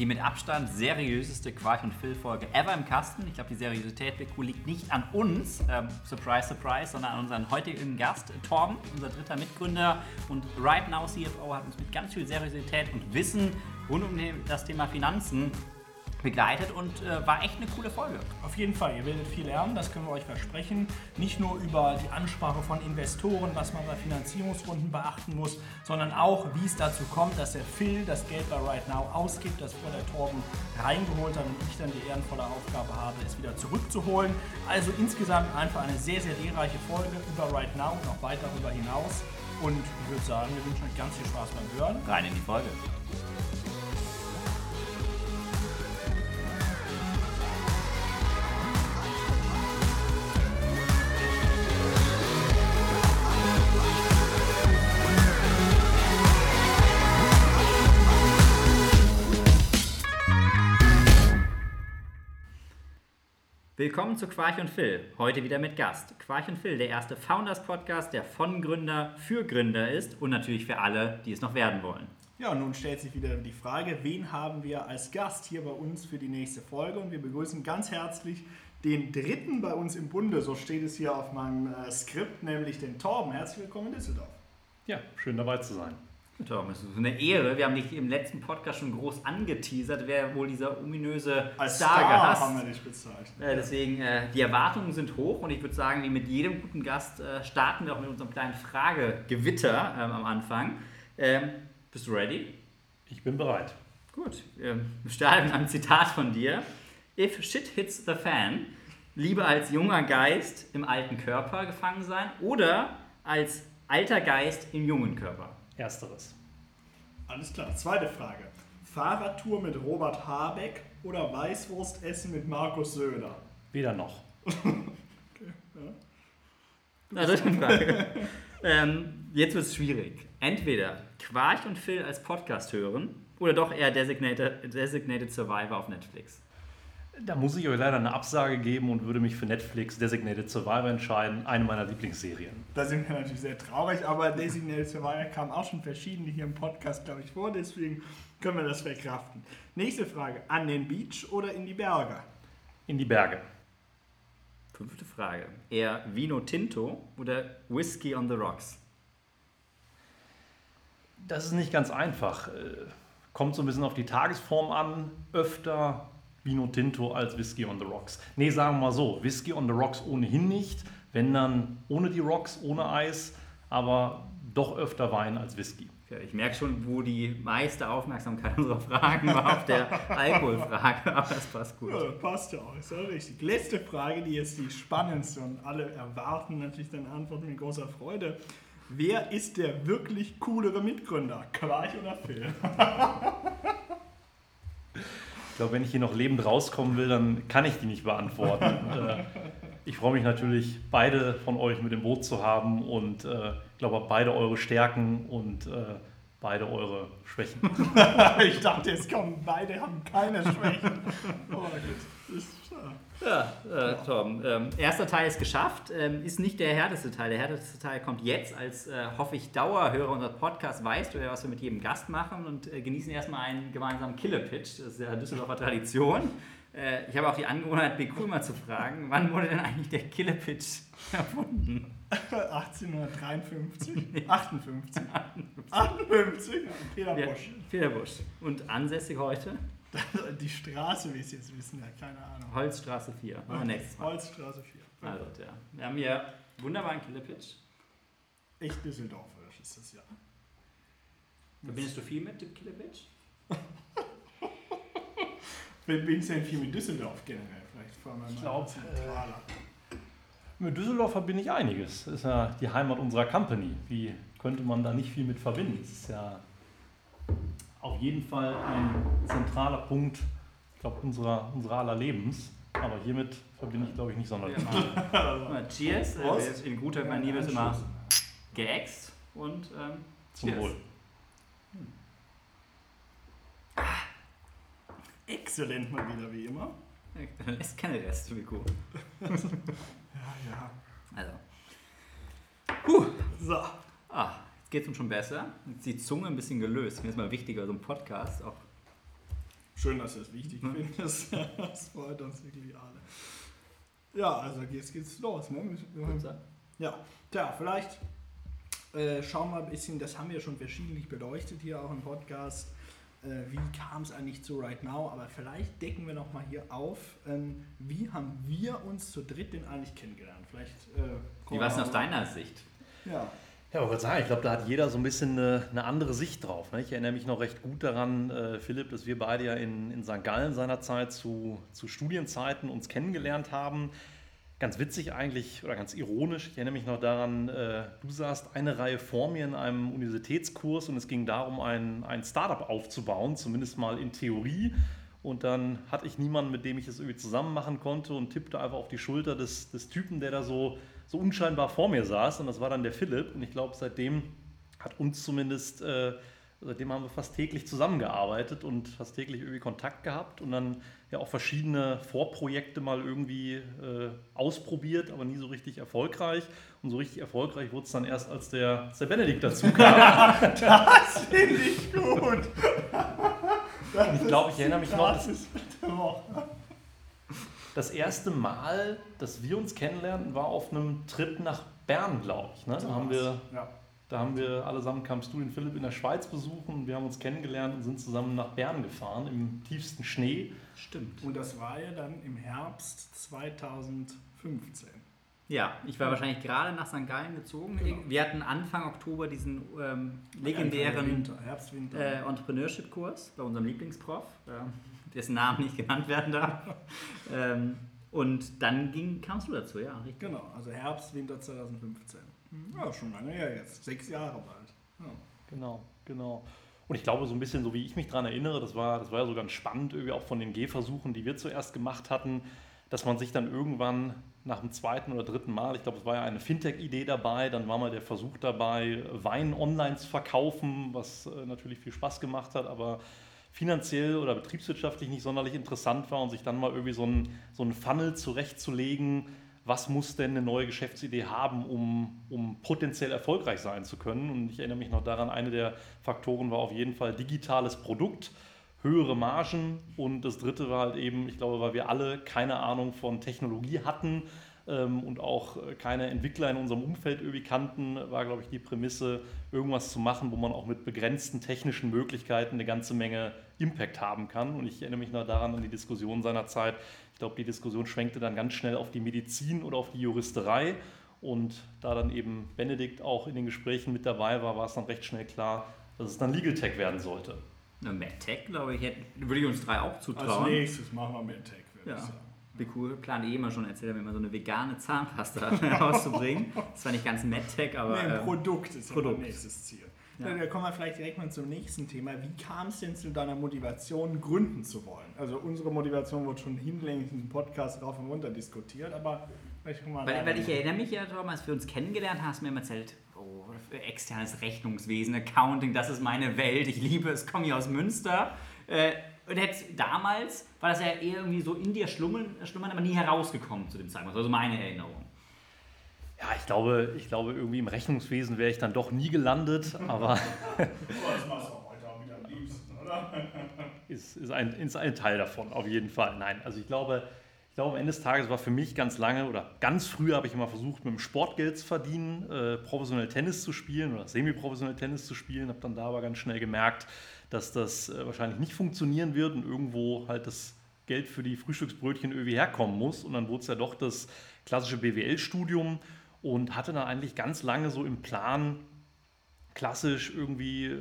Die mit Abstand seriöseste Quark und Phil-Folge ever im Kasten. Ich glaube, die Seriosität liegt nicht an uns, ähm, surprise, surprise, sondern an unseren heutigen Gast, Torben, unser dritter Mitgründer und Right Now CFO, hat uns mit ganz viel Seriosität und Wissen rund um das Thema Finanzen begleitet und äh, war echt eine coole Folge. Auf jeden Fall, ihr werdet viel lernen, das können wir euch versprechen. Nicht nur über die Ansprache von Investoren, was man bei Finanzierungsrunden beachten muss, sondern auch, wie es dazu kommt, dass der Phil das Geld bei Right Now ausgibt, das vorher der Torben reingeholt hat und ich dann die ehrenvolle Aufgabe habe, es wieder zurückzuholen. Also insgesamt einfach eine sehr, sehr lehrreiche Folge über Right Now und auch weit darüber hinaus. Und ich würde sagen, wir wünschen euch ganz viel Spaß beim Hören. Rein in die Folge. Willkommen zu Quarch und Phil. Heute wieder mit Gast. Quarch und Phil, der erste Founders-Podcast, der von Gründer für Gründer ist und natürlich für alle, die es noch werden wollen. Ja, nun stellt sich wieder die Frage, wen haben wir als Gast hier bei uns für die nächste Folge? Und wir begrüßen ganz herzlich den dritten bei uns im Bunde, so steht es hier auf meinem äh, Skript, nämlich den Torben. Herzlich willkommen in Düsseldorf. Ja, schön dabei zu sein. Tom, es ist eine Ehre. Wir haben dich im letzten Podcast schon groß angeteasert, wer wohl dieser ominöse Als Star haben wir dich bezeichnet. Äh, deswegen, äh, die Erwartungen sind hoch und ich würde sagen, wie mit jedem guten Gast äh, starten wir auch mit unserem kleinen Fragegewitter ähm, am Anfang. Ähm, bist du ready? Ich bin bereit. Gut, ähm, wir starten mit einem Zitat von dir. If shit hits the fan, lieber als junger Geist im alten Körper gefangen sein oder als alter Geist im jungen Körper? Ersteres. Alles klar. Zweite Frage. Fahrradtour mit Robert Habeck oder Weißwurst essen mit Markus Söder? Weder noch. okay, ja. Na, dritte Frage. ähm, jetzt wird es schwierig. Entweder Quarch und Phil als Podcast hören oder doch eher Designated, Designated Survivor auf Netflix. Da muss ich euch leider eine Absage geben und würde mich für Netflix Designated Survivor entscheiden, eine meiner Lieblingsserien. Da sind wir natürlich sehr traurig, aber Designated Survivor kam auch schon verschiedene hier im Podcast, glaube ich, vor, deswegen können wir das verkraften. Nächste Frage: An den Beach oder in die Berge? In die Berge. Fünfte Frage: Eher Vino Tinto oder Whisky on the Rocks? Das ist nicht ganz einfach. Äh, kommt so ein bisschen auf die Tagesform an. Öfter Vino Tinto als Whisky on the Rocks. Nee, sagen wir mal so, Whisky on the Rocks ohnehin nicht, wenn dann ohne die Rocks, ohne Eis, aber doch öfter Wein als Whisky. Ich merke schon, wo die meiste Aufmerksamkeit unserer Fragen war auf der Alkoholfrage, aber das passt gut. Ja, passt ja auch, ist ja richtig. Letzte Frage, die jetzt die spannendste und alle erwarten natürlich deine Antwort mit großer Freude. Wer ist der wirklich coolere Mitgründer? Quarch oder Phil? glaube, wenn ich hier noch lebend rauskommen will, dann kann ich die nicht beantworten. äh, ich freue mich natürlich, beide von euch mit dem Boot zu haben und äh, ich glaube, beide eure Stärken und äh, beide eure Schwächen. ich dachte, jetzt kommen beide haben keine Schwächen. Oh, ja, äh, Tom. Ähm, erster Teil ist geschafft. Ähm, ist nicht der härteste Teil. Der härteste Teil kommt jetzt. Als äh, hoffe ich Dauerhörer unseres Podcasts weißt du ja, was wir mit jedem Gast machen und äh, genießen erstmal einen gemeinsamen Killer-Pitch. Das ist ja Düsseldorfer Tradition. Äh, ich habe auch die Angewohnheit, Bekul mal zu fragen, wann wurde denn eigentlich der Killer-Pitch erfunden? 1853? Nee. 58. 58? Peter Busch. Peter Busch. Und ansässig heute? Die Straße, wie es jetzt wissen, ja, keine Ahnung. Holzstraße 4. Machen nächstes Mal. Holzstraße 4. Also, ja. Wir haben hier wunderbaren Killerpitch. Echt Düsseldorferisch ist das ja. Verbindest du viel mit dem Killerpitch? Verbindest du denn viel mit Düsseldorf generell? Vielleicht vor allem ich glaube, äh, mit Düsseldorf verbinde ich einiges. Das ist ja die Heimat unserer Company. Wie könnte man da nicht viel mit verbinden? Das ist ja auf jeden Fall ein zentraler Punkt, ich glaube, unserer, unserer aller Lebens. Aber hiermit verbinde ich, glaube ich, nicht sonderlich viel. Cheers. Äh, in guter Manier wird immer geäxt und ähm, zum Wohl. Hm. Ah. Exzellent mal wieder, wie immer. Dann lässt keine Reste, cool. ja, ja. Also. Puh. So. Ah, geht es uns schon besser. Jetzt ist die Zunge ein bisschen gelöst. Mir ist mal wichtiger, so ein Podcast auch Schön, dass du es wichtig hm. findest. das freut uns wirklich alle. Ja, also jetzt geht's los. Ne? Ja, tja, vielleicht äh, schauen wir ein bisschen, das haben wir schon verschiedentlich beleuchtet hier auch im Podcast. Äh, wie kam es eigentlich zu Right Now? Aber vielleicht decken wir nochmal hier auf, ähm, wie haben wir uns zu dritt denn eigentlich kennengelernt? Vielleicht, äh, wie war es aus deiner Sicht? Ja. Ja, ich sagen, ich glaube, da hat jeder so ein bisschen eine, eine andere Sicht drauf. Ne? Ich erinnere mich noch recht gut daran, äh, Philipp, dass wir beide ja in, in St. Gallen seinerzeit zu, zu Studienzeiten uns kennengelernt haben. Ganz witzig eigentlich oder ganz ironisch. Ich erinnere mich noch daran, äh, du saßt eine Reihe vor mir in einem Universitätskurs und es ging darum, ein, ein Startup aufzubauen, zumindest mal in Theorie. Und dann hatte ich niemanden, mit dem ich es irgendwie zusammen machen konnte und tippte einfach auf die Schulter des, des Typen, der da so so unscheinbar vor mir saß und das war dann der Philipp und ich glaube, seitdem hat uns zumindest, äh, seitdem haben wir fast täglich zusammengearbeitet und fast täglich irgendwie Kontakt gehabt und dann ja auch verschiedene Vorprojekte mal irgendwie äh, ausprobiert, aber nie so richtig erfolgreich. Und so richtig erfolgreich wurde es dann erst, als der, als der Benedikt dazu kam. das finde ich gut. ich glaube, ich erinnere mich noch. Das ist das erste Mal, dass wir uns kennenlernen, war auf einem Trip nach Bern, glaube ich. Ne? Da, haben wir, ja. da haben wir allesamt, kamst du den Philipp in der Schweiz besuchen, wir haben uns kennengelernt und sind zusammen nach Bern gefahren, im tiefsten Schnee. Stimmt. Und das war ja dann im Herbst 2015. Ja, ich war wahrscheinlich gerade nach St. Gallen gezogen. Genau. Wir hatten Anfang Oktober diesen ähm, legendären Winter, Herbst, Winter. Äh, Entrepreneurship-Kurs bei unserem Lieblingsprof. Ja dessen Namen nicht genannt werden darf. ähm, und dann ging, kamst du dazu, ja, richtig. Genau, also Herbst, Winter 2015. Mhm. Ja, schon lange her jetzt, sechs Jahre bald. Ja. Genau, genau. Und ich glaube, so ein bisschen, so wie ich mich daran erinnere, das war, das war ja so ganz spannend, irgendwie auch von den Gehversuchen, die wir zuerst gemacht hatten, dass man sich dann irgendwann nach dem zweiten oder dritten Mal, ich glaube, es war ja eine Fintech-Idee dabei, dann war mal der Versuch dabei, Wein online zu verkaufen, was äh, natürlich viel Spaß gemacht hat, aber finanziell oder betriebswirtschaftlich nicht sonderlich interessant war und sich dann mal irgendwie so ein, so ein Funnel zurechtzulegen, was muss denn eine neue Geschäftsidee haben, um, um potenziell erfolgreich sein zu können. Und ich erinnere mich noch daran, eine der Faktoren war auf jeden Fall digitales Produkt, höhere Margen und das dritte war halt eben, ich glaube, weil wir alle keine Ahnung von Technologie hatten, und auch äh, keine Entwickler in unserem Umfeld irgendwie kannten, war, glaube ich, die Prämisse, irgendwas zu machen, wo man auch mit begrenzten technischen Möglichkeiten eine ganze Menge Impact haben kann. Und ich erinnere mich noch daran an die Diskussion seiner Zeit. Ich glaube, die Diskussion schwenkte dann ganz schnell auf die Medizin oder auf die Juristerei. Und da dann eben Benedikt auch in den Gesprächen mit dabei war, war es dann recht schnell klar, dass es dann Legal Tech werden sollte. Na, MedTech, glaube ich, hätte, würde ich uns drei auch zutrauen. Als nächstes machen wir MedTech, würde ja. ich sagen. Cool. Plan eh immer schon erzählt, mir immer so eine vegane Zahnpasta rauszubringen. Das war nicht ganz MedTech, aber. Nee, ein ähm, Produkt ist Produkt. ja nächstes Ziel. Ja. Dann kommen wir vielleicht direkt mal zum nächsten Thema. Wie kam es denn zu deiner Motivation, gründen zu wollen? Also unsere Motivation wurde schon hinlänglich in Podcast rauf und runter diskutiert, aber mal weil, weil ich erinnere mich ja, Tom, als wir uns kennengelernt haben, hast du mir immer erzählt, oh, externes Rechnungswesen, Accounting, das ist meine Welt, ich liebe es, komme hier aus Münster. Äh, und jetzt damals war das ja eher irgendwie so in dir schlummern, schlummern aber nie herausgekommen zu dem Zeitpunkt. Also meine Erinnerung. Ja, ich glaube, ich glaube, irgendwie im Rechnungswesen wäre ich dann doch nie gelandet, aber. das machst du auch heute auch wieder am liebsten, oder? ist, ist, ein, ist ein Teil davon, auf jeden Fall. Nein, also ich glaube, ich glaube, am Ende des Tages war für mich ganz lange oder ganz früh habe ich immer versucht, mit dem Sportgeld zu verdienen, äh, professionell Tennis zu spielen oder semi-professionell Tennis zu spielen, habe dann da aber ganz schnell gemerkt, dass das äh, wahrscheinlich nicht funktionieren wird und irgendwo halt das Geld für die Frühstücksbrötchen irgendwie herkommen muss. Und dann wurde es ja doch das klassische BWL-Studium und hatte dann eigentlich ganz lange so im Plan, klassisch irgendwie äh,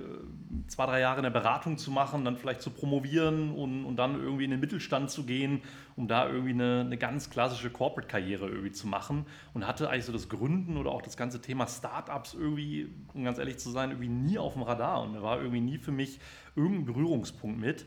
zwei, drei Jahre in der Beratung zu machen, dann vielleicht zu promovieren und, und dann irgendwie in den Mittelstand zu gehen, um da irgendwie eine, eine ganz klassische Corporate-Karriere irgendwie zu machen und hatte eigentlich so das Gründen oder auch das ganze Thema Startups irgendwie, um ganz ehrlich zu sein, irgendwie nie auf dem Radar und da war irgendwie nie für mich irgendein Berührungspunkt mit.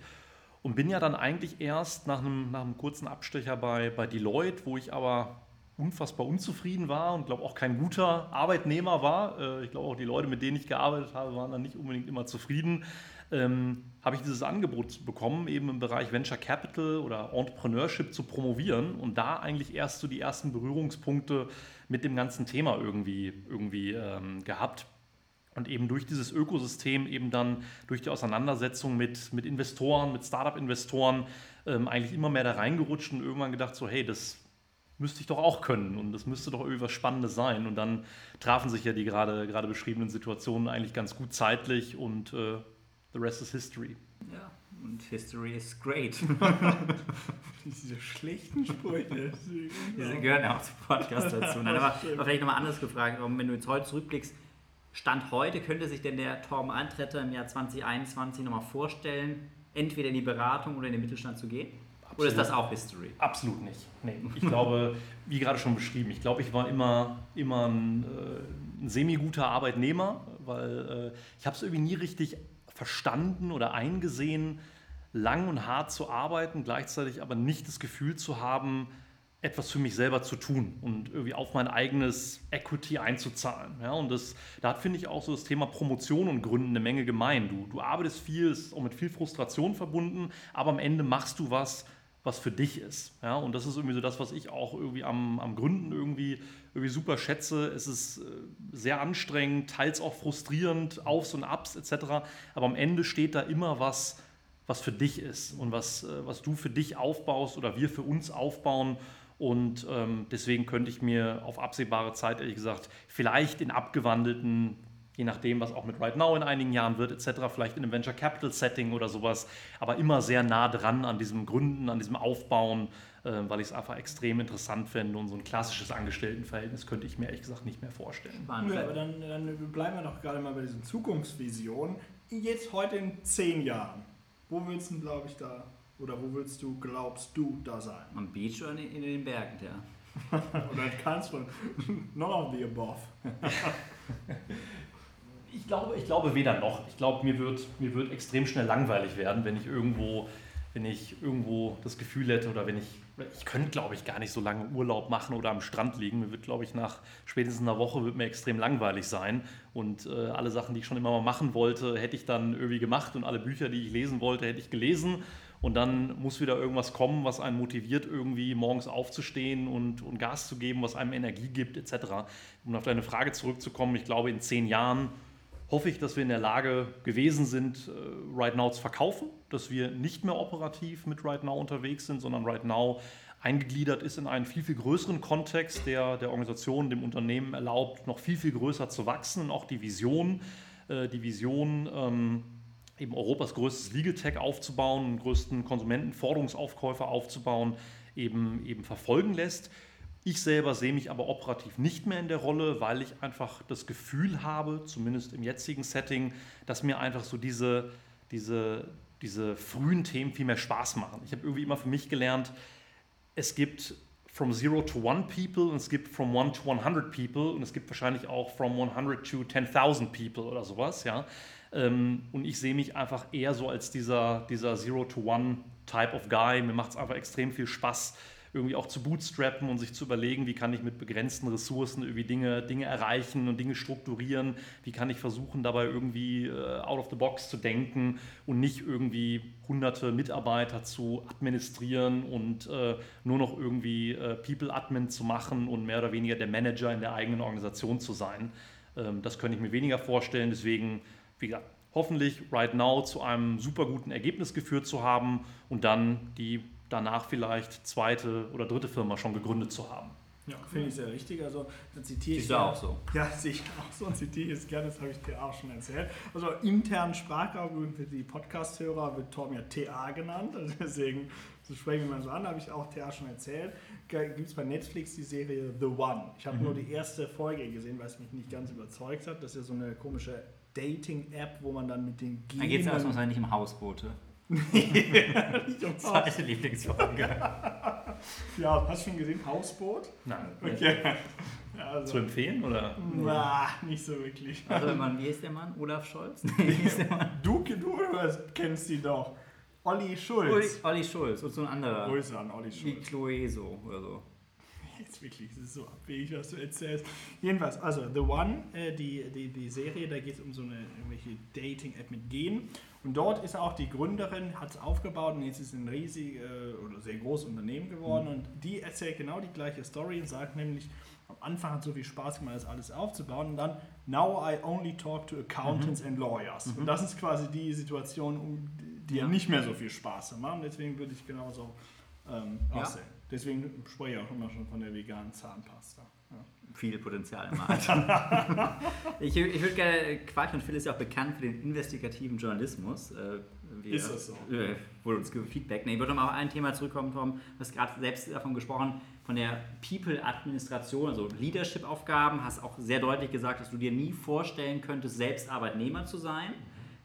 Und bin ja dann eigentlich erst nach einem, nach einem kurzen Abstecher bei, bei Deloitte, wo ich aber unfassbar unzufrieden war und glaube auch kein guter Arbeitnehmer war. Äh, ich glaube auch die Leute, mit denen ich gearbeitet habe, waren dann nicht unbedingt immer zufrieden. Ähm, habe ich dieses Angebot bekommen, eben im Bereich Venture Capital oder Entrepreneurship zu promovieren und da eigentlich erst so die ersten Berührungspunkte mit dem ganzen Thema irgendwie, irgendwie ähm, gehabt. und eben durch dieses Ökosystem, eben dann durch die Auseinandersetzung mit, mit Investoren, mit Startup-Investoren, ähm, eigentlich immer mehr da reingerutscht und irgendwann gedacht, so hey, das müsste ich doch auch können und das müsste doch irgendwie was Spannendes sein. Und dann trafen sich ja die gerade, gerade beschriebenen Situationen eigentlich ganz gut zeitlich und äh, the rest is history. Ja, und history is great. Diese schlechten Sprüche. Diese gehören ja auch zum Podcast dazu. Nein, aber, aber vielleicht nochmal anders gefragt, wenn du jetzt heute zurückblickst, Stand heute könnte sich denn der Torben Antretter im Jahr 2021 nochmal vorstellen, entweder in die Beratung oder in den Mittelstand zu gehen? Absolut. Oder ist das auch History? Absolut nicht. Nee. Ich glaube, wie gerade schon beschrieben, ich glaube, ich war immer, immer ein, äh, ein semi-guter Arbeitnehmer, weil äh, ich habe es irgendwie nie richtig verstanden oder eingesehen, lang und hart zu arbeiten, gleichzeitig aber nicht das Gefühl zu haben, etwas für mich selber zu tun und irgendwie auf mein eigenes Equity einzuzahlen. Ja, und das, da hat, finde ich, auch so das Thema Promotion und Gründen eine Menge gemein. Du, du arbeitest viel, ist auch mit viel Frustration verbunden, aber am Ende machst du was, was für dich ist. Ja, und das ist irgendwie so das, was ich auch irgendwie am, am Gründen irgendwie, irgendwie super schätze. Es ist äh, sehr anstrengend, teils auch frustrierend, Aufs und Abs etc. Aber am Ende steht da immer was, was für dich ist und was, äh, was du für dich aufbaust oder wir für uns aufbauen. Und ähm, deswegen könnte ich mir auf absehbare Zeit, ehrlich gesagt, vielleicht in abgewandelten, je nachdem, was auch mit Right Now in einigen Jahren wird, etc., vielleicht in einem Venture Capital Setting oder sowas, aber immer sehr nah dran an diesem Gründen, an diesem Aufbauen, äh, weil ich es einfach extrem interessant finde und so ein klassisches Angestelltenverhältnis könnte ich mir ehrlich gesagt nicht mehr vorstellen. Ja, aber dann, dann bleiben wir doch gerade mal bei diesen Zukunftsvisionen. Jetzt heute in zehn Jahren. Wo willst du, glaube ich, da oder wo willst du, glaubst du, da sein? Am Beach oder in, den Bergen, ja. oder kannst von none of the above. ich, glaube, ich glaube weder noch. Ich glaube, mir wird, mir wird extrem schnell langweilig werden, wenn ich irgendwo, wenn ich irgendwo das Gefühl hätte oder wenn ich, ich könnte glaube ich gar nicht so lange Urlaub machen oder am Strand liegen. Mir wird glaube ich nach spätestens einer Woche wird mir extrem langweilig sein und äh, alle Sachen, die ich schon immer mal machen wollte, hätte ich dann irgendwie gemacht und alle Bücher, die ich lesen wollte, hätte ich gelesen und dann muss wieder irgendwas kommen, was einen motiviert, irgendwie morgens aufzustehen und, und Gas zu geben, was einem Energie gibt, etc. Um auf deine Frage zurückzukommen, ich glaube, in zehn Jahren hoffe ich, dass wir in der Lage gewesen sind, äh, Right Now zu verkaufen, dass wir nicht mehr operativ mit Right Now unterwegs sind, sondern Right Now eingegliedert ist in einen viel, viel größeren Kontext, der der Organisation, dem Unternehmen erlaubt, noch viel, viel größer zu wachsen und auch die Vision, äh, die Vision, ähm, eben Europas größtes Legal Tech aufzubauen, größten Konsumentenforderungsaufkäufer aufzubauen, eben, eben verfolgen lässt. Ich selber sehe mich aber operativ nicht mehr in der Rolle, weil ich einfach das Gefühl habe, zumindest im jetzigen Setting, dass mir einfach so diese, diese, diese frühen Themen viel mehr Spaß machen. Ich habe irgendwie immer für mich gelernt, es gibt from zero to one people und es gibt from one to 100 people und es gibt wahrscheinlich auch from 100 to 10.000 people oder sowas, ja. Ähm, und ich sehe mich einfach eher so als dieser, dieser Zero-to-One-Type of Guy. Mir macht es einfach extrem viel Spaß, irgendwie auch zu bootstrappen und sich zu überlegen, wie kann ich mit begrenzten Ressourcen irgendwie Dinge, Dinge erreichen und Dinge strukturieren, wie kann ich versuchen, dabei irgendwie äh, out of the box zu denken und nicht irgendwie hunderte Mitarbeiter zu administrieren und äh, nur noch irgendwie äh, People-Admin zu machen und mehr oder weniger der Manager in der eigenen Organisation zu sein. Ähm, das könnte ich mir weniger vorstellen, deswegen wie gesagt, hoffentlich right now zu einem super guten Ergebnis geführt zu haben und dann die danach vielleicht zweite oder dritte Firma schon gegründet zu haben. Ja, finde ich sehr richtig. Also dann zitiere ich. Siehst du auch so? Ja, sehe ich auch so und zitiere ich es gerne, das habe ich dir auch schon erzählt. Also internen Sprachraum für die Podcast-Hörer wird Torm ja TA genannt, also deswegen so sprechen wir mal so an, habe ich auch TA schon erzählt. Gibt es bei Netflix die Serie The One. Ich habe mhm. nur die erste Folge gesehen, weil es mich nicht ganz überzeugt hat. Das ist ja so eine komische Dating-App, wo man dann mit den Genen... Da geht es ja erstmal nicht im Hausboote. Nicht um Zweite Lieblingsfolge. ja, hast du schon gesehen? Hausboot? Nein. Okay. Also, Zu empfehlen oder? Na, nicht so wirklich. Also, man, wie ist der Mann? Olaf Scholz? du, du kennst ihn doch. Olli Schulz. Olli, Olli Schulz und so ein anderer. Grüße an Olli Schulz. Wie Chloeso oder so jetzt wirklich, das ist so abwegig, was du erzählst. Jedenfalls, also The One, äh, die, die, die Serie, da geht es um so eine irgendwelche Dating-App mit Gen. Und dort ist auch die Gründerin, hat es aufgebaut und jetzt ist es ein riesig äh, oder sehr großes Unternehmen geworden. Mhm. Und die erzählt genau die gleiche Story und sagt nämlich, am Anfang hat so viel Spaß gemacht, das alles aufzubauen und dann Now I only talk to accountants mhm. and lawyers. Mhm. Und das ist quasi die Situation, die ja. nicht mehr so viel Spaß machen. Deswegen würde ich genauso ähm, ja. aussehen. Deswegen spreche ich auch immer schon von der veganen Zahnpasta. Viel Potenzial im Markt. ich, ich würde gerne quatschen, und Phil ist ja auch bekannt für den investigativen Journalismus. Äh, wir, ist das so? Äh, wurde uns Feedback. Nee, ich würde noch mal auf ein Thema zurückkommen, Tom. Du hast gerade selbst davon gesprochen, von der People-Administration, also Leadership-Aufgaben. Hast auch sehr deutlich gesagt, dass du dir nie vorstellen könntest, selbst Arbeitnehmer zu sein,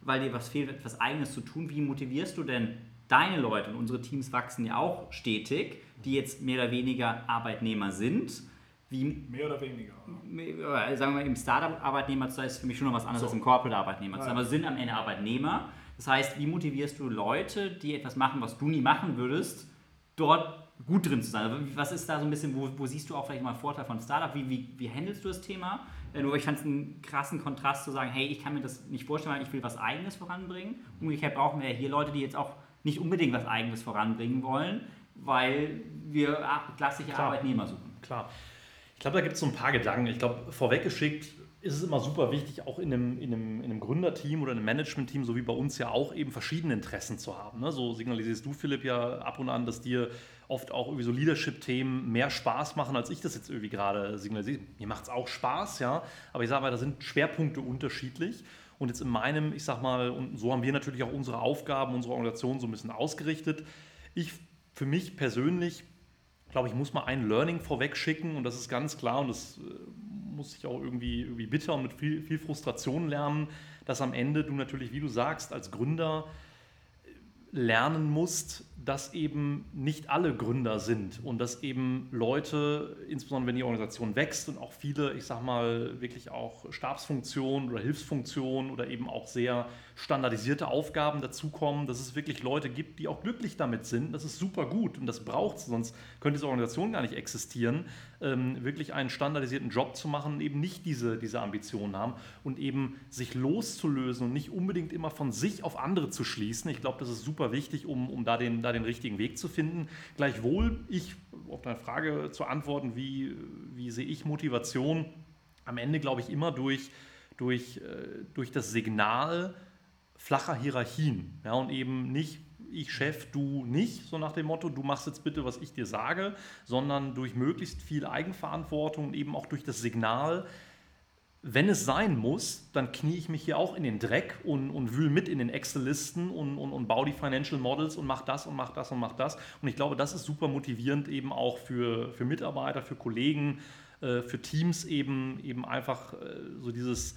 weil dir was fehlt, etwas Eigenes zu tun. Wie motivierst du denn deine Leute? Und unsere Teams wachsen ja auch stetig, die jetzt mehr oder weniger Arbeitnehmer sind. Wie, mehr oder weniger? Sagen wir mal, im Startup-Arbeitnehmer zu sein, ist für mich schon noch was anderes so. als im Corporate-Arbeitnehmer zu sein. Aber sind am Ende Arbeitnehmer. Das heißt, wie motivierst du Leute, die etwas machen, was du nie machen würdest, dort gut drin zu sein? Also, was ist da so ein bisschen, wo, wo siehst du auch vielleicht mal Vorteil von Startup? Wie, wie, wie handelst du das Thema? Äh, nur ich fand es einen krassen Kontrast zu sagen, hey, ich kann mir das nicht vorstellen, weil ich will was Eigenes voranbringen. Umgekehrt brauchen wir ja hier Leute, die jetzt auch nicht unbedingt was Eigenes voranbringen wollen, weil wir klassische Klar. Arbeitnehmer suchen. Klar. Ich glaube, da gibt es so ein paar Gedanken. Ich glaube, vorweggeschickt, ist es immer super wichtig, auch in einem, in einem, in einem Gründerteam oder einem Managementteam, so wie bei uns ja auch, eben verschiedene Interessen zu haben. Ne? So signalisierst du, Philipp, ja ab und an, dass dir oft auch irgendwie so Leadership-Themen mehr Spaß machen, als ich das jetzt irgendwie gerade signalisiere. Mir macht es auch Spaß, ja, aber ich sage mal, da sind Schwerpunkte unterschiedlich. Und jetzt in meinem, ich sag mal, und so haben wir natürlich auch unsere Aufgaben, unsere Organisation so ein bisschen ausgerichtet. Ich für mich persönlich, glaube ich, muss mal ein Learning vorweg schicken und das ist ganz klar und das äh, muss ich auch irgendwie, irgendwie bitter und mit viel, viel Frustration lernen, dass am Ende du natürlich, wie du sagst, als Gründer lernen musst, dass eben nicht alle Gründer sind und dass eben Leute, insbesondere wenn die Organisation wächst und auch viele, ich sag mal, wirklich auch Stabsfunktionen oder Hilfsfunktionen oder eben auch sehr standardisierte Aufgaben dazukommen, dass es wirklich Leute gibt, die auch glücklich damit sind. Das ist super gut und das braucht es, sonst könnte diese Organisation gar nicht existieren. Ähm, wirklich einen standardisierten Job zu machen und eben nicht diese, diese Ambitionen haben und eben sich loszulösen und nicht unbedingt immer von sich auf andere zu schließen. Ich glaube, das ist super wichtig, um, um da, den, da den richtigen Weg zu finden. Gleichwohl, ich, auf deine Frage zu antworten, wie, wie sehe ich Motivation? Am Ende glaube ich immer durch, durch, äh, durch das Signal, flacher Hierarchien. Ja, und eben nicht ich Chef, du nicht, so nach dem Motto, du machst jetzt bitte, was ich dir sage, sondern durch möglichst viel Eigenverantwortung und eben auch durch das Signal, wenn es sein muss, dann knie ich mich hier auch in den Dreck und, und wühle mit in den Excel-Listen und, und, und baue die Financial Models und mach das und mach das und mach das. Und ich glaube, das ist super motivierend eben auch für, für Mitarbeiter, für Kollegen, äh, für Teams eben, eben einfach äh, so dieses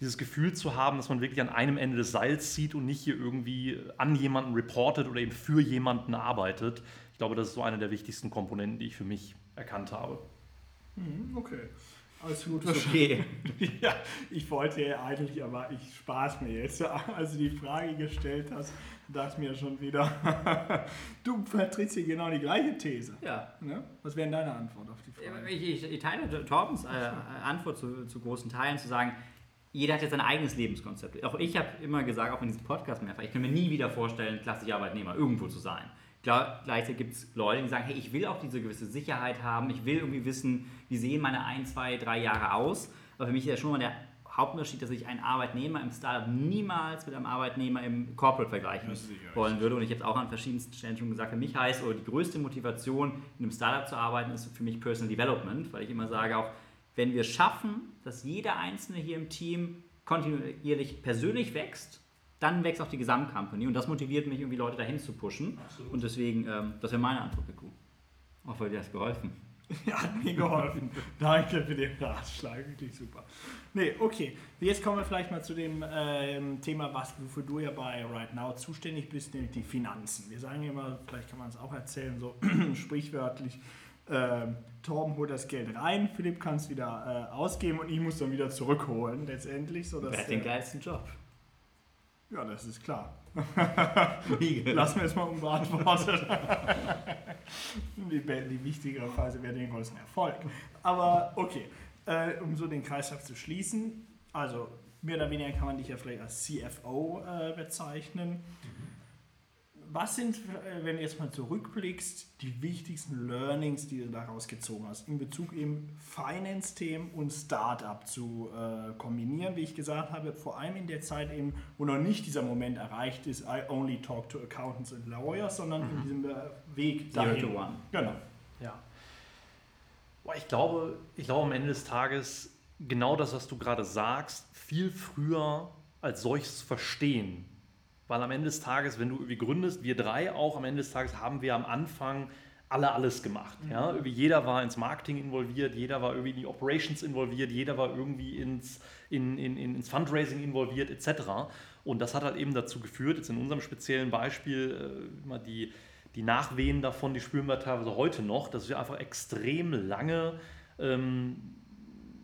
dieses Gefühl zu haben, dass man wirklich an einem Ende des Seils zieht und nicht hier irgendwie an jemanden reportet oder eben für jemanden arbeitet. Ich glaube, das ist so eine der wichtigsten Komponenten, die ich für mich erkannt habe. Mhm, okay. Alles gut. Okay. ja, ich wollte ja eigentlich, aber ich spaß mir jetzt. Als du die Frage gestellt hast, dachte ich mir schon wieder, du vertrittst hier genau die gleiche These. Ja. Ne? Was wäre deine Antwort auf die Frage? Ich, ich, ich teile Torbens äh, Antwort zu, zu großen Teilen, zu sagen, jeder hat jetzt sein eigenes Lebenskonzept. Auch ich habe immer gesagt, auch in diesem Podcast mehrfach, ich kann mir nie wieder vorstellen, klassischer Arbeitnehmer irgendwo zu sein. Gleichzeitig gibt es Leute, die sagen, hey, ich will auch diese gewisse Sicherheit haben, ich will irgendwie wissen, wie sehen meine ein, zwei, drei Jahre aus. Aber für mich ist ja schon mal der Hauptunterschied, dass ich einen Arbeitnehmer im Startup niemals mit einem Arbeitnehmer im Corporate vergleichen wollen würde. Und ich habe auch an verschiedensten Stellen schon gesagt, für mich heißt, oder die größte Motivation, in einem Startup zu arbeiten, ist für mich Personal Development, weil ich immer sage auch, wenn wir schaffen, dass jeder Einzelne hier im Team kontinuierlich persönlich wächst, dann wächst auch die Gesamtcompany und das motiviert mich, irgendwie Leute dahin zu pushen. Absolut. Und deswegen, ähm, das wäre meine Antwort, Beku. Hoffe, dir das geholfen. Ja, hat mir geholfen. Danke für den Ratschlag, wirklich super. Nee, okay. Jetzt kommen wir vielleicht mal zu dem ähm, Thema, was, wofür du ja bei Right Now zuständig bist, nämlich die Finanzen. Wir sagen immer, vielleicht kann man es auch erzählen, so sprichwörtlich, äh, Torben holt das Geld rein, Philipp kann es wieder äh, ausgeben und ich muss dann wieder zurückholen, letztendlich. So Wer hat den geilsten Job? Ja, das ist klar. Lassen wir es mal unbeantwortet. die, die wichtigere Phase wäre den größten Erfolg. Aber okay, äh, um so den Kreislauf zu schließen, also mehr oder weniger kann man dich ja vielleicht als CFO äh, bezeichnen. Was sind, äh, wenn du jetzt mal zurückblickst, die wichtigsten Learnings, die du daraus gezogen hast, in Bezug eben Finance-Themen und Startup zu äh, kombinieren, wie ich gesagt habe, vor allem in der Zeit eben, wo noch nicht dieser Moment erreicht ist, I only talk to accountants and lawyers, sondern mhm. in diesem äh, Weg dahin. Zero to one. Genau. Ja. Ich glaube, ich glaube am Ende des Tages genau das, was du gerade sagst, viel früher als solches verstehen weil am Ende des Tages, wenn du irgendwie gründest, wir drei auch, am Ende des Tages haben wir am Anfang alle alles gemacht. Mhm. Ja? Irgendwie jeder war ins Marketing involviert, jeder war irgendwie in die Operations involviert, jeder war irgendwie ins, in, in, ins Fundraising involviert etc. Und das hat halt eben dazu geführt, jetzt in unserem speziellen Beispiel, äh, die, die Nachwehen davon, die spüren wir teilweise heute noch, dass wir einfach extrem lange ähm,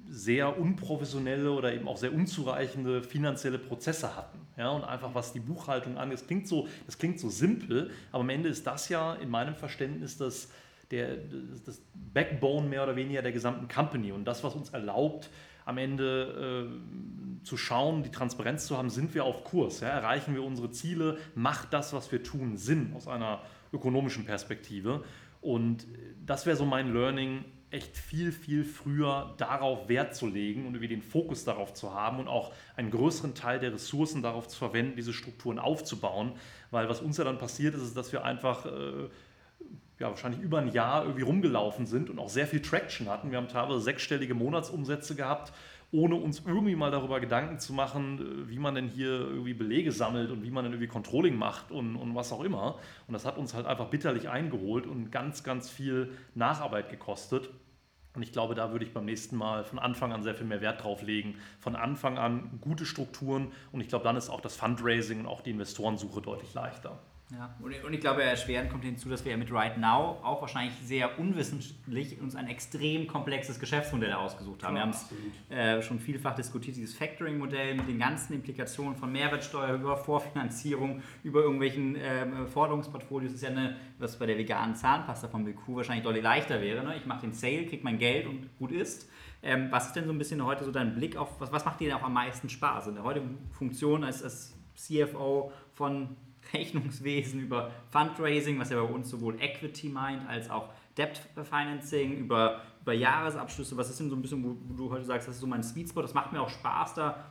sehr unprofessionelle oder eben auch sehr unzureichende finanzielle Prozesse hatten. Ja, und einfach was die Buchhaltung angeht, das klingt, so, das klingt so simpel, aber am Ende ist das ja in meinem Verständnis das, der, das Backbone mehr oder weniger der gesamten Company und das, was uns erlaubt, am Ende äh, zu schauen, die Transparenz zu haben, sind wir auf Kurs, ja? erreichen wir unsere Ziele, macht das, was wir tun, Sinn aus einer ökonomischen Perspektive. Und das wäre so mein Learning, echt viel, viel früher darauf Wert zu legen und irgendwie den Fokus darauf zu haben und auch einen größeren Teil der Ressourcen darauf zu verwenden, diese Strukturen aufzubauen. Weil was uns ja dann passiert ist, ist, dass wir einfach äh, ja, wahrscheinlich über ein Jahr irgendwie rumgelaufen sind und auch sehr viel Traction hatten. Wir haben teilweise sechsstellige Monatsumsätze gehabt, ohne uns irgendwie mal darüber Gedanken zu machen, äh, wie man denn hier irgendwie Belege sammelt und wie man denn irgendwie Controlling macht und, und was auch immer. Und das hat uns halt einfach bitterlich eingeholt und ganz, ganz viel Nacharbeit gekostet. Und ich glaube, da würde ich beim nächsten Mal von Anfang an sehr viel mehr Wert drauf legen. Von Anfang an gute Strukturen und ich glaube, dann ist auch das Fundraising und auch die Investorensuche deutlich leichter. Ja, und ich glaube, erschwerend kommt hinzu, dass wir ja mit Right Now auch wahrscheinlich sehr unwissentlich uns ein extrem komplexes Geschäftsmodell ausgesucht haben. Ja, wir haben es äh, schon vielfach diskutiert, dieses Factoring-Modell mit den ganzen Implikationen von Mehrwertsteuer über Vorfinanzierung, über irgendwelchen äh, Forderungsportfolios. Das ist ja eine, was bei der veganen Zahnpasta von BQ wahrscheinlich deutlich leichter wäre. Ne? Ich mache den Sale, kriege mein Geld und gut ist. Ähm, was ist denn so ein bisschen heute so dein Blick auf, was, was macht dir denn auch am meisten Spaß? In der heutigen Funktion als, als CFO von Rechnungswesen, über Fundraising, was ja bei uns sowohl Equity meint, als auch Debt Financing, über, über Jahresabschlüsse. Was ist denn so ein bisschen, wo, du heute sagst, das ist so mein Sweet Spot, das macht mir auch Spaß da,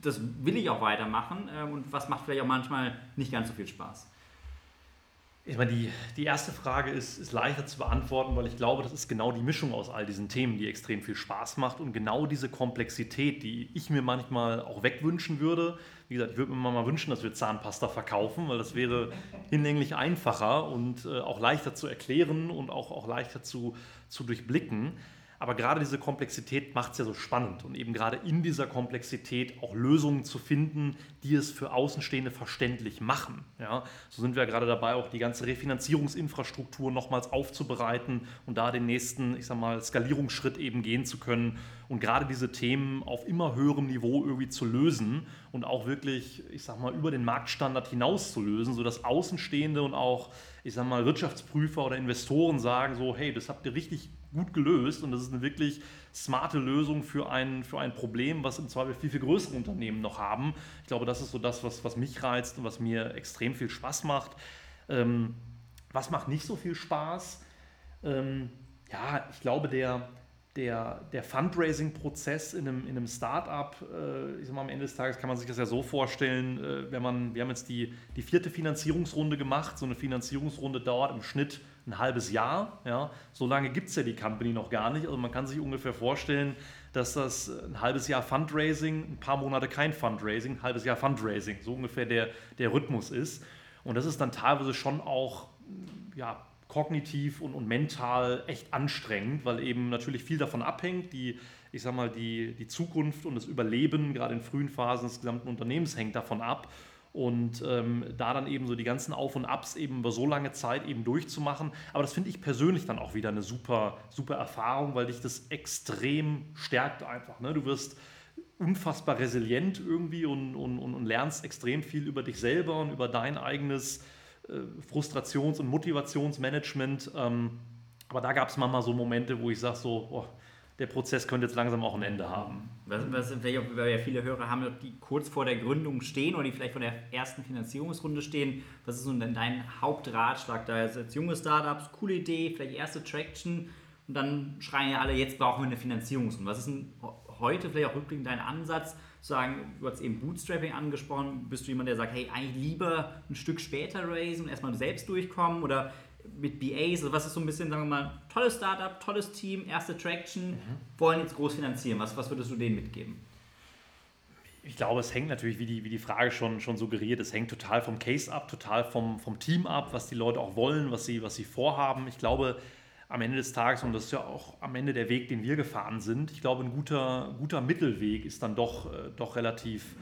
das will ich auch weitermachen ähm, und was macht vielleicht auch manchmal nicht ganz so viel Spaß? Ich meine, die, die erste Frage ist, ist leichter zu beantworten, weil ich glaube, das ist genau die Mischung aus all diesen Themen, die extrem viel Spaß macht und genau diese Komplexität, die ich mir manchmal auch wegwünschen würde. Wie gesagt, ich würde mir mal wünschen, dass wir Zahnpasta verkaufen, weil das wäre hinlänglich einfacher und äh, auch leichter zu erklären und auch, auch leichter zu, zu durchblicken. Aber gerade diese Komplexität macht es ja so spannend und eben gerade in dieser Komplexität auch Lösungen zu finden, die es für Außenstehende verständlich machen. Ja, so sind wir gerade dabei, auch die ganze Refinanzierungsinfrastruktur nochmals aufzubereiten und da den nächsten, ich sag mal, Skalierungsschritt eben gehen zu können und gerade diese Themen auf immer höherem Niveau irgendwie zu lösen und auch wirklich, ich sag mal, über den Marktstandard hinaus zu lösen, sodass Außenstehende und auch, ich sag mal, Wirtschaftsprüfer oder Investoren sagen so, hey, das habt ihr richtig gut gelöst und das ist eine wirklich smarte Lösung für ein, für ein Problem, was im Zweifel viel, viel größere Unternehmen noch haben. Ich glaube, das ist so das, was, was mich reizt und was mir extrem viel Spaß macht. Ähm, was macht nicht so viel Spaß? Ähm, ja, ich glaube, der, der, der Fundraising-Prozess in einem, in einem Start-up, äh, ich sag mal, am Ende des Tages kann man sich das ja so vorstellen, äh, wenn man, wir haben jetzt die, die vierte Finanzierungsrunde gemacht, so eine Finanzierungsrunde dauert im Schnitt ein halbes Jahr. Ja? So lange gibt es ja die Company noch gar nicht. Also man kann sich ungefähr vorstellen, dass das ein halbes Jahr Fundraising, ein paar Monate kein Fundraising, ein halbes Jahr Fundraising, so ungefähr der, der Rhythmus ist. Und das ist dann teilweise schon auch ja, kognitiv und, und mental echt anstrengend, weil eben natürlich viel davon abhängt. Die, ich sag mal, die, die Zukunft und das Überleben, gerade in frühen Phasen des gesamten Unternehmens, hängt davon ab. Und ähm, da dann eben so die ganzen Auf und Abs eben über so lange Zeit eben durchzumachen. Aber das finde ich persönlich dann auch wieder eine super, super Erfahrung, weil dich das extrem stärkt einfach. Ne? Du wirst unfassbar resilient irgendwie und, und, und lernst extrem viel über dich selber und über dein eigenes äh, Frustrations- und Motivationsmanagement. Ähm, aber da gab es manchmal so Momente, wo ich sage so, oh, der Prozess könnte jetzt langsam auch ein Ende haben. Was, was vielleicht weil ja viele Hörer haben, die kurz vor der Gründung stehen oder die vielleicht vor der ersten Finanzierungsrunde stehen. Was ist nun denn dein Hauptratschlag da? Also jetzt junge Startups, coole Idee, vielleicht erste Traction und dann schreien ja alle, jetzt brauchen wir eine Finanzierungsrunde. Was ist denn heute vielleicht auch rückblickend dein Ansatz? Zu sagen, du hast eben Bootstrapping angesprochen, bist du jemand, der sagt, hey, eigentlich lieber ein Stück später raisen und erstmal selbst durchkommen oder mit BAs, also was ist so ein bisschen, sagen wir mal, tolles Startup, tolles Team, erste Traction, mhm. wollen jetzt groß finanzieren. Was, was würdest du denen mitgeben? Ich glaube, es hängt natürlich, wie die, wie die Frage schon, schon suggeriert, es hängt total vom Case ab, total vom, vom Team ab, was die Leute auch wollen, was sie, was sie vorhaben. Ich glaube, am Ende des Tages, und das ist ja auch am Ende der Weg, den wir gefahren sind, ich glaube, ein guter, guter Mittelweg ist dann doch, äh, doch relativ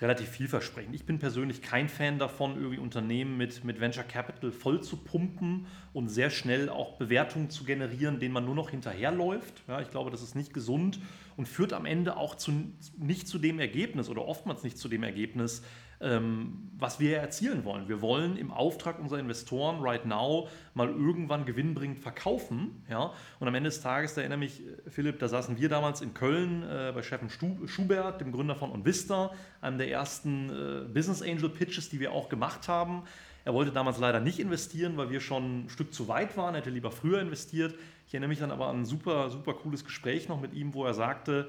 relativ vielversprechend. Ich bin persönlich kein Fan davon, irgendwie Unternehmen mit, mit Venture Capital voll zu pumpen und sehr schnell auch Bewertungen zu generieren, denen man nur noch hinterherläuft. Ja, ich glaube, das ist nicht gesund und führt am Ende auch zu, nicht zu dem Ergebnis oder oftmals nicht zu dem Ergebnis, ähm, was wir erzielen wollen. Wir wollen im Auftrag unserer Investoren right now mal irgendwann gewinnbringend verkaufen. Ja? Und am Ende des Tages, da erinnere mich, äh, Philipp, da saßen wir damals in Köln äh, bei Steffen Schubert, dem Gründer von OnVista, einem der ersten äh, Business Angel Pitches, die wir auch gemacht haben. Er wollte damals leider nicht investieren, weil wir schon ein Stück zu weit waren, er hätte lieber früher investiert. Ich erinnere mich dann aber an ein super, super cooles Gespräch noch mit ihm, wo er sagte,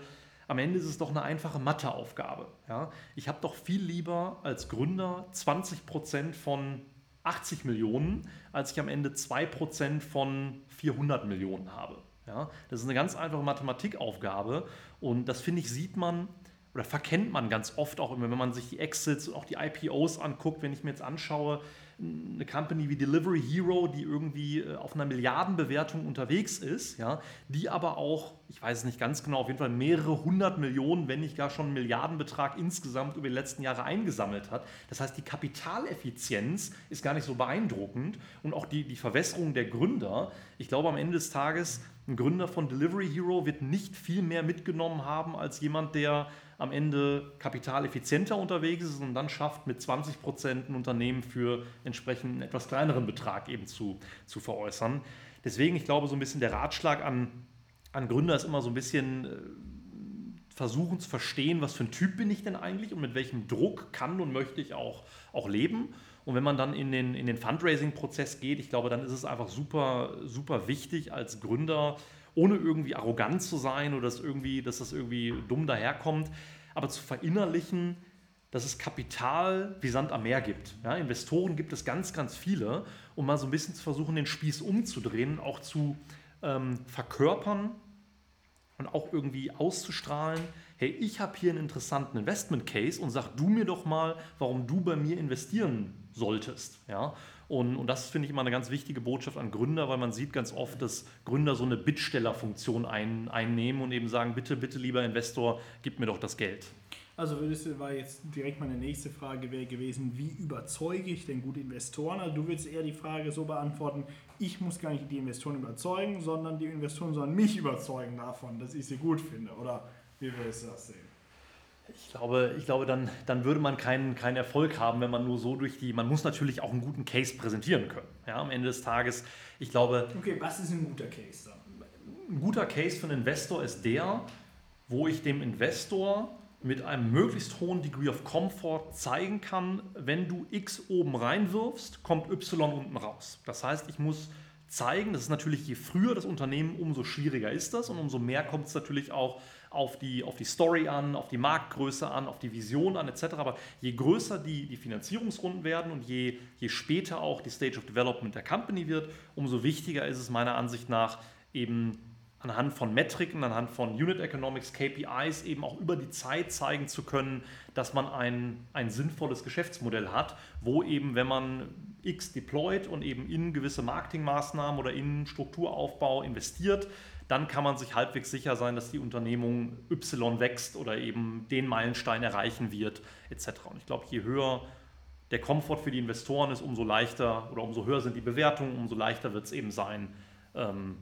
am Ende ist es doch eine einfache Matheaufgabe. Ja? Ich habe doch viel lieber als Gründer 20% von 80 Millionen, als ich am Ende 2% von 400 Millionen habe. Ja? Das ist eine ganz einfache Mathematikaufgabe und das finde ich, sieht man oder verkennt man ganz oft auch immer, wenn man sich die Exits und auch die IPOs anguckt, wenn ich mir jetzt anschaue, eine Company wie Delivery Hero, die irgendwie äh, auf einer Milliardenbewertung unterwegs ist, ja, die aber auch, ich weiß es nicht ganz genau, auf jeden Fall mehrere hundert Millionen, wenn nicht gar schon einen Milliardenbetrag insgesamt über die letzten Jahre eingesammelt hat. Das heißt, die Kapitaleffizienz ist gar nicht so beeindruckend und auch die, die Verwässerung der Gründer. Ich glaube, am Ende des Tages, ein Gründer von Delivery Hero wird nicht viel mehr mitgenommen haben als jemand, der am Ende kapitaleffizienter unterwegs ist und dann schafft, mit 20 Prozent ein Unternehmen für entsprechend einen etwas kleineren Betrag eben zu, zu veräußern. Deswegen, ich glaube, so ein bisschen der Ratschlag an, an Gründer ist immer so ein bisschen äh, versuchen zu verstehen, was für ein Typ bin ich denn eigentlich und mit welchem Druck kann und möchte ich auch, auch leben. Und wenn man dann in den, in den Fundraising-Prozess geht, ich glaube, dann ist es einfach super, super wichtig als Gründer, ohne irgendwie arrogant zu sein oder dass, irgendwie, dass das irgendwie dumm daherkommt, aber zu verinnerlichen, dass es Kapital wie Sand am Meer gibt. Ja, Investoren gibt es ganz, ganz viele, um mal so ein bisschen zu versuchen, den Spieß umzudrehen, auch zu ähm, verkörpern und auch irgendwie auszustrahlen, hey, ich habe hier einen interessanten Investment Case und sag du mir doch mal, warum du bei mir investieren solltest. Ja? Und, und das finde ich immer eine ganz wichtige Botschaft an Gründer, weil man sieht ganz oft, dass Gründer so eine Bittstellerfunktion ein, einnehmen und eben sagen, bitte, bitte, lieber Investor, gib mir doch das Geld. Also würdest, war jetzt direkt meine nächste Frage wäre gewesen, wie überzeuge ich denn gute Investoren? Also du würdest eher die Frage so beantworten, ich muss gar nicht die Investoren überzeugen, sondern die Investoren sollen mich überzeugen davon, dass ich sie gut finde. Oder wie würdest du das sehen? Ich glaube, ich glaube dann, dann würde man keinen, keinen Erfolg haben, wenn man nur so durch die. Man muss natürlich auch einen guten Case präsentieren können. Ja, am Ende des Tages, ich glaube. Okay, was ist ein guter Case dann? Ein guter Case für einen Investor ist der, wo ich dem Investor mit einem möglichst hohen Degree of Comfort zeigen kann, wenn du X oben reinwirfst, kommt Y unten raus. Das heißt, ich muss zeigen, das ist natürlich, je früher das Unternehmen, umso schwieriger ist das und umso mehr kommt es natürlich auch auf die, auf die Story an, auf die Marktgröße an, auf die Vision an etc. Aber je größer die, die Finanzierungsrunden werden und je, je später auch die Stage of Development der Company wird, umso wichtiger ist es meiner Ansicht nach eben anhand von Metriken, anhand von Unit Economics, KPIs eben auch über die Zeit zeigen zu können, dass man ein, ein sinnvolles Geschäftsmodell hat, wo eben, wenn man X deployt und eben in gewisse Marketingmaßnahmen oder in Strukturaufbau investiert, dann kann man sich halbwegs sicher sein, dass die Unternehmung Y wächst oder eben den Meilenstein erreichen wird, etc. Und ich glaube, je höher der Komfort für die Investoren ist, umso leichter oder umso höher sind die Bewertungen, umso leichter wird es eben sein, ähm,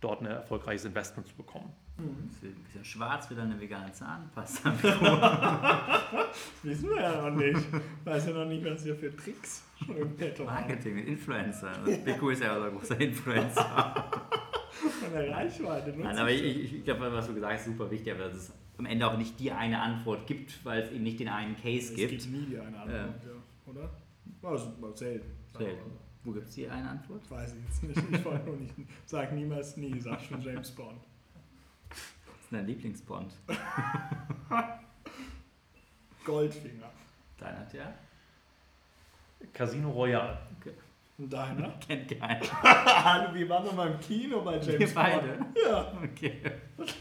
dort ein erfolgreiches Investment zu bekommen. Mhm. Ein bisschen schwarz wieder eine vegane Zahnpasta. Wissen wir ja noch nicht. Weiß ja noch nicht, was wir für Tricks im Petto Marketing mit Influencer. Biku ist ja unser großer Influencer. Von der Reichweite. Nein, aber ich ich, glaube, was du gesagt hast, ist super wichtig, aber dass es am Ende auch nicht die eine Antwort gibt, weil es eben nicht den einen Case Es gibt. gibt nie die eine Antwort, ja. oder? Also, mal selten. Selten. Wo gibt es die eine Antwort? Weiß ich jetzt nicht. Ich wollte nur nicht. Sag niemals nie, sag schon James Bond. Das ist dein Lieblingsbond. Goldfinger. Deiner hat ja? Casino Royale. Und deiner? Kennt keiner. Hallo, wir waren doch mal im Kino bei James Wir beide? Ja, Okay,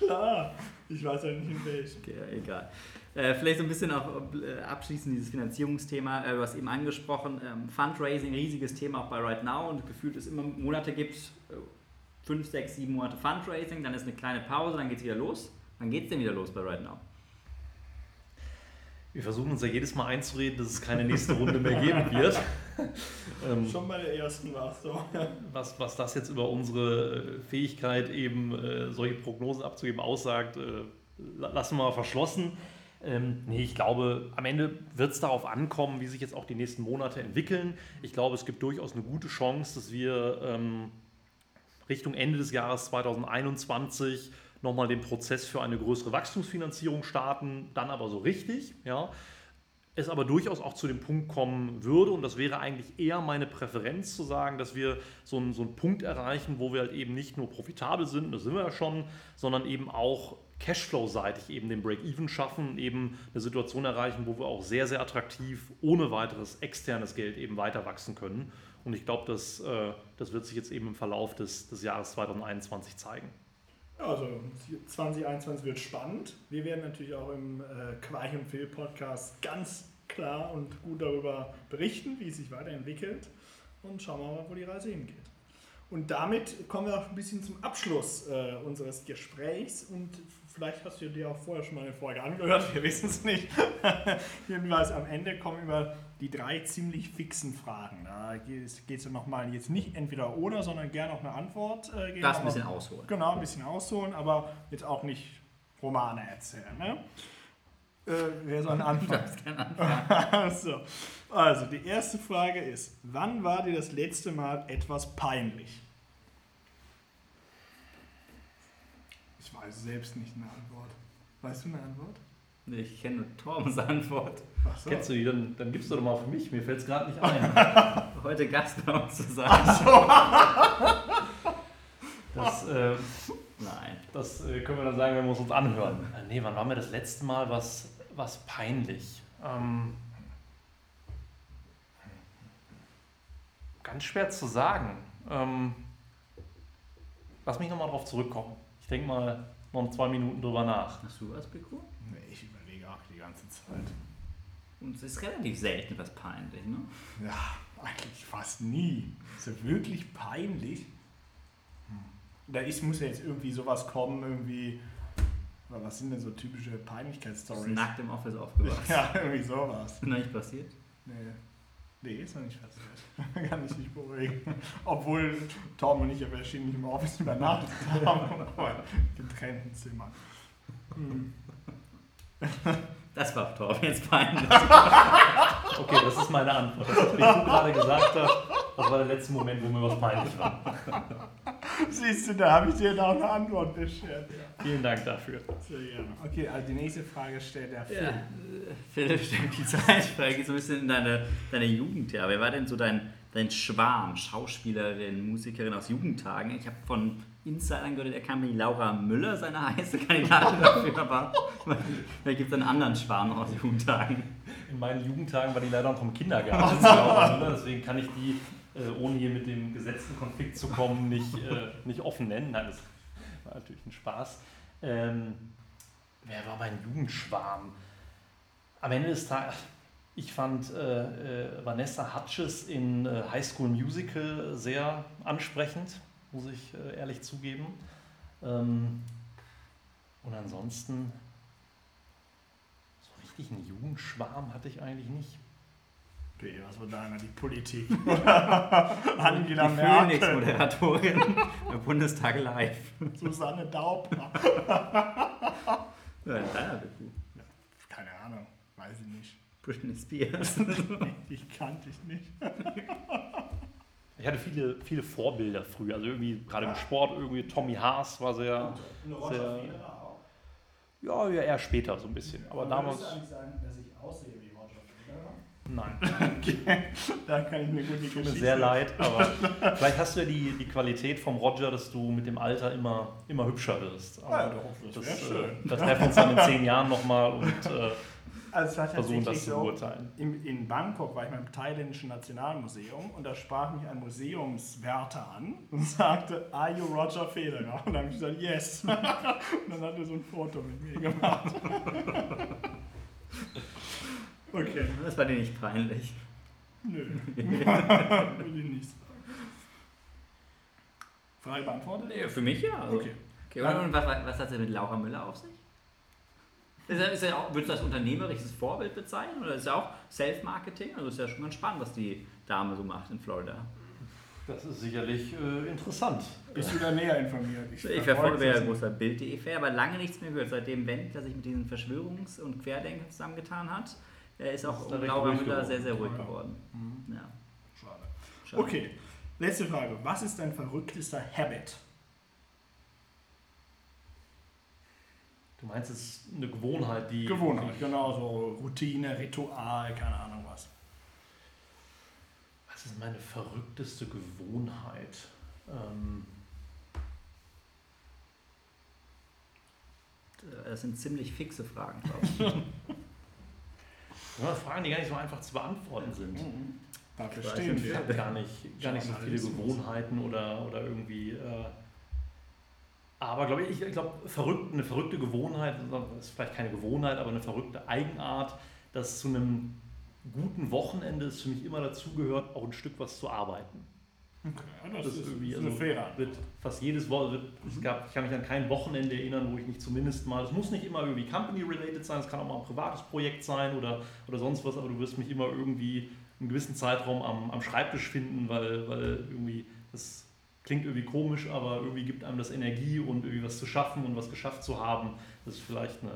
klar. Ich weiß ja nicht in welchem. okay egal. Äh, vielleicht so ein bisschen auch äh, abschließend dieses Finanzierungsthema. Äh, du hast eben angesprochen, ähm, Fundraising, riesiges Thema auch bei Right Now und gefühlt es immer Monate gibt, äh, fünf, sechs, sieben Monate Fundraising, dann ist eine kleine Pause, dann geht es wieder los. Wann geht es denn wieder los bei Right Now? Wir versuchen uns ja jedes Mal einzureden, dass es keine nächste Runde mehr geben wird. ähm, Schon bei der ersten war es so. was, was das jetzt über unsere Fähigkeit, eben äh, solche Prognosen abzugeben, aussagt, äh, la- lassen wir mal verschlossen. Ähm, nee, ich glaube, am Ende wird es darauf ankommen, wie sich jetzt auch die nächsten Monate entwickeln. Ich glaube, es gibt durchaus eine gute Chance, dass wir ähm, Richtung Ende des Jahres 2021 nochmal den Prozess für eine größere Wachstumsfinanzierung starten, dann aber so richtig. Ja. Es aber durchaus auch zu dem Punkt kommen würde, und das wäre eigentlich eher meine Präferenz zu sagen, dass wir so einen, so einen Punkt erreichen, wo wir halt eben nicht nur profitabel sind, das sind wir ja schon, sondern eben auch Cashflow-seitig eben den Break-Even schaffen eben eine Situation erreichen, wo wir auch sehr, sehr attraktiv ohne weiteres externes Geld eben weiter wachsen können. Und ich glaube, das, äh, das wird sich jetzt eben im Verlauf des, des Jahres 2021 zeigen. Also 2021 wird spannend. Wir werden natürlich auch im äh, Quarch und Phil Podcast ganz klar und gut darüber berichten, wie es sich weiterentwickelt und schauen wir mal, wo die Reise hingeht. Und damit kommen wir auch ein bisschen zum Abschluss äh, unseres Gesprächs und vielleicht hast du dir auch vorher schon mal eine Folge angehört, wir wissen es nicht. Jedenfalls am Ende kommen über die drei ziemlich fixen Fragen. Da geht es ja nochmal jetzt nicht entweder oder, sondern gerne auch eine Antwort. Äh, geben. Darfst ein bisschen ausholen. Genau, ein bisschen ausholen, aber jetzt auch nicht Romane erzählen. Ne? Äh, wer soll anfangen? so. Also, die erste Frage ist: Wann war dir das letzte Mal etwas peinlich? Ich weiß selbst nicht eine Antwort. Weißt du eine Antwort? Ich kenne Toms Antwort. Ach so. Kennst du die? Dann, dann gibst du doch mal für mich. Mir fällt es gerade nicht ein. Heute Gast bei uns zu sein. Das, äh, Nein. das äh, können wir dann sagen, wenn wir es uns anhören. Äh, nee, wann war mir das letzte Mal was, was peinlich? Ähm, ganz schwer zu sagen. Ähm, lass mich nochmal drauf zurückkommen. Ich denke mal noch zwei Minuten drüber nach. Hast du was, Beko? Nee, ich die ganze Zeit. Und es ist relativ selten was peinlich, ne? Ja, eigentlich fast nie. Ist ja wirklich peinlich. Hm. Da ist, muss ja jetzt irgendwie sowas kommen, irgendwie. Was sind denn so typische Peinlichkeitsstories? nackt im Office aufgewacht. Ja, irgendwie sowas. Ist noch nicht passiert? Nee. Nee, ist noch nicht passiert. Kann ich nicht beruhigen. Obwohl Tom und ich ja wahrscheinlich im Office übernachtet haben, aber in getrennten Zimmern. Hm. Das war Torben jetzt peinlich. Okay, das ist meine Antwort. Das, was ich gerade gesagt habe, das war der letzte Moment, wo mir was peinlich war. Siehst du, da habe ich dir da auch eine Antwort beschert. Ja. Vielen Dank dafür. Sehr gerne. Okay, also die nächste Frage stellt der Phil. Ja, äh, Philipp, stimmt die Zeitfrage geht so ein bisschen in deine, deine Jugend. Ja. Wer war denn so dein, dein Schwarm, Schauspielerin, Musikerin aus Jugendtagen? Ich habe von Insidern gehört, der kam die Laura Müller, seine heiße Kandidatin dafür, aber vielleicht gibt es einen anderen Schwarm aus Jugendtagen. In meinen Jugendtagen war die leider noch im Kindergarten. Laura, Deswegen kann ich die, äh, ohne hier mit dem gesetzten Konflikt zu kommen, nicht, äh, nicht offen nennen. Nein, das war natürlich ein Spaß. Ähm, wer war mein Jugendschwarm? Am Ende des Tages, ich fand äh, äh, Vanessa Hutches in äh, High School Musical sehr ansprechend, muss ich äh, ehrlich zugeben. Ähm, und ansonsten, so richtig einen Jugendschwarm hatte ich eigentlich nicht. Okay, was war deiner? Die Politik. Angela Die Merkel. Phoenix-Moderatorin bei Bundestag Live. Susanne Daubner. Ja, deiner Beku. Keine Ahnung, weiß ich nicht. Britney Spears. Ich kannte ich nicht. Ich hatte viele, viele Vorbilder früher. Also irgendwie gerade im Sport, irgendwie Tommy Haas war sehr. sehr ja, ja, eher später so ein bisschen. Aber damals. Würdest du eigentlich sagen, dass ich aussehe wie Roger Federer? Nein. Okay, da kann ich mir gut die Tut mir sehr leid, aber vielleicht hast du ja die, die Qualität vom Roger, dass du mit dem Alter immer, immer hübscher wirst. Aber Ja, doch, das das, schön. äh, da treffen wir uns dann in zehn Jahren nochmal und äh, Also es war versuchen das tatsächlich zu so, beurteilen. in, in Bangkok war ich beim thailändischen Nationalmuseum und da sprach mich ein Museumswärter an und sagte, are you Roger Federer? Und dann habe ich gesagt, yes. und dann hat er so ein Foto mit mir gemacht. okay, Das war dir nicht peinlich. nö. Will ich nicht. Frage beantwortet? Nee, für mich ja. Also. Okay. okay und, und was, was hat es mit Laura Müller auf sich? Ist er, ist er auch, würdest du das unternehmerisches Vorbild bezeichnen? Oder ist er auch Self-Marketing? Also ist ja schon ganz spannend, was die Dame so macht in Florida. Das ist sicherlich äh, interessant. Bist du da näher informiert? Ich verfolge verfolge ja großer Bild.de-Fan, aber lange nichts mehr gehört. Seitdem Wendler sich mit diesen Verschwörungs- und Querdenkern zusammengetan hat, äh, ist auch Ist er um Laura Müller sehr, sehr ruhig Ja. geworden. Mhm. Ja. Schade. Schade. Okay, letzte Frage. Was ist dein verrücktester Habit? Du meinst, es ist eine Gewohnheit, die. Gewohnheit, genau, so Routine, Ritual, keine Ahnung was. Was ist meine verrückteste Gewohnheit? Ähm, Das sind ziemlich fixe Fragen, glaube ich. ja, Fragen, die gar nicht so einfach zu beantworten sind. Dafür Ich weiß stehen nicht, Ich wir. habe gar nicht, gar nicht so viele. Gewohnheiten oder, oder irgendwie. Äh, aber glaube ich, ich glaube, verrückt, eine verrückte Gewohnheit, das ist vielleicht keine Gewohnheit, aber eine verrückte Eigenart, dass zu einem guten Wochenende es für mich immer dazugehört, auch ein Stück was zu arbeiten. Okay, ja, das, Das ist, irgendwie, ist eine also- faire. Wird fast jedes Wochenende, es gab, ich kann mich an kein Wochenende erinnern, wo ich nicht zumindest mal, es muss nicht immer irgendwie company-related sein, es kann auch mal ein privates Projekt sein oder, oder sonst was, aber du wirst mich immer irgendwie einen gewissen Zeitraum am, am Schreibtisch finden, weil, weil irgendwie das klingt irgendwie komisch, aber irgendwie gibt einem das Energie und irgendwie was zu schaffen und was geschafft zu haben. Das ist vielleicht eine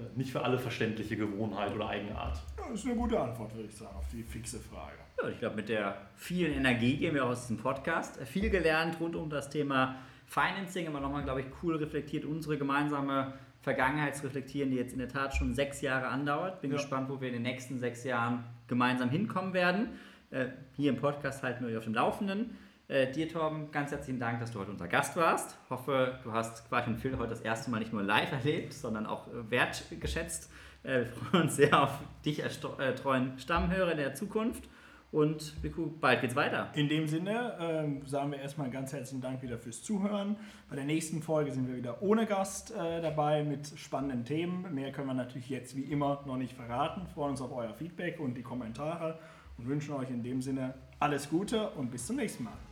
äh, nicht für alle verständliche Gewohnheit oder Eigenart. Ja, ist eine gute Antwort, würde ich sagen, auf die fixe Frage. Ja, ich glaube, mit der vielen Energie gehen wir aus diesem Podcast. Viel gelernt rund um das Thema Financing, aber nochmal, glaube ich, cool reflektiert unsere gemeinsame Vergangenheitsreflektieren, die jetzt in der Tat schon sechs Jahre andauert. Bin Ja. gespannt, wo wir in den nächsten sechs Jahren gemeinsam hinkommen werden. Äh, hier im Podcast halten wir euch auf dem Laufenden. Äh, dir, Torben, ganz herzlichen Dank, dass du heute unser Gast warst. Hoffe, du hast Quatsch und Phil heute das erste Mal nicht nur live erlebt, sondern auch äh, wertgeschätzt. Äh, wir freuen uns sehr auf dich als äh, treuen Stammhörer in der Zukunft. Und Viku, bald geht's weiter. In dem Sinne ähm, sagen wir erstmal ganz herzlichen Dank wieder fürs Zuhören. Bei der nächsten Folge sind wir wieder ohne Gast äh, dabei mit spannenden Themen. Mehr können wir natürlich jetzt wie immer noch nicht verraten. Freuen uns auf euer Feedback und die Kommentare und wünschen euch in dem Sinne alles Gute und bis zum nächsten Mal.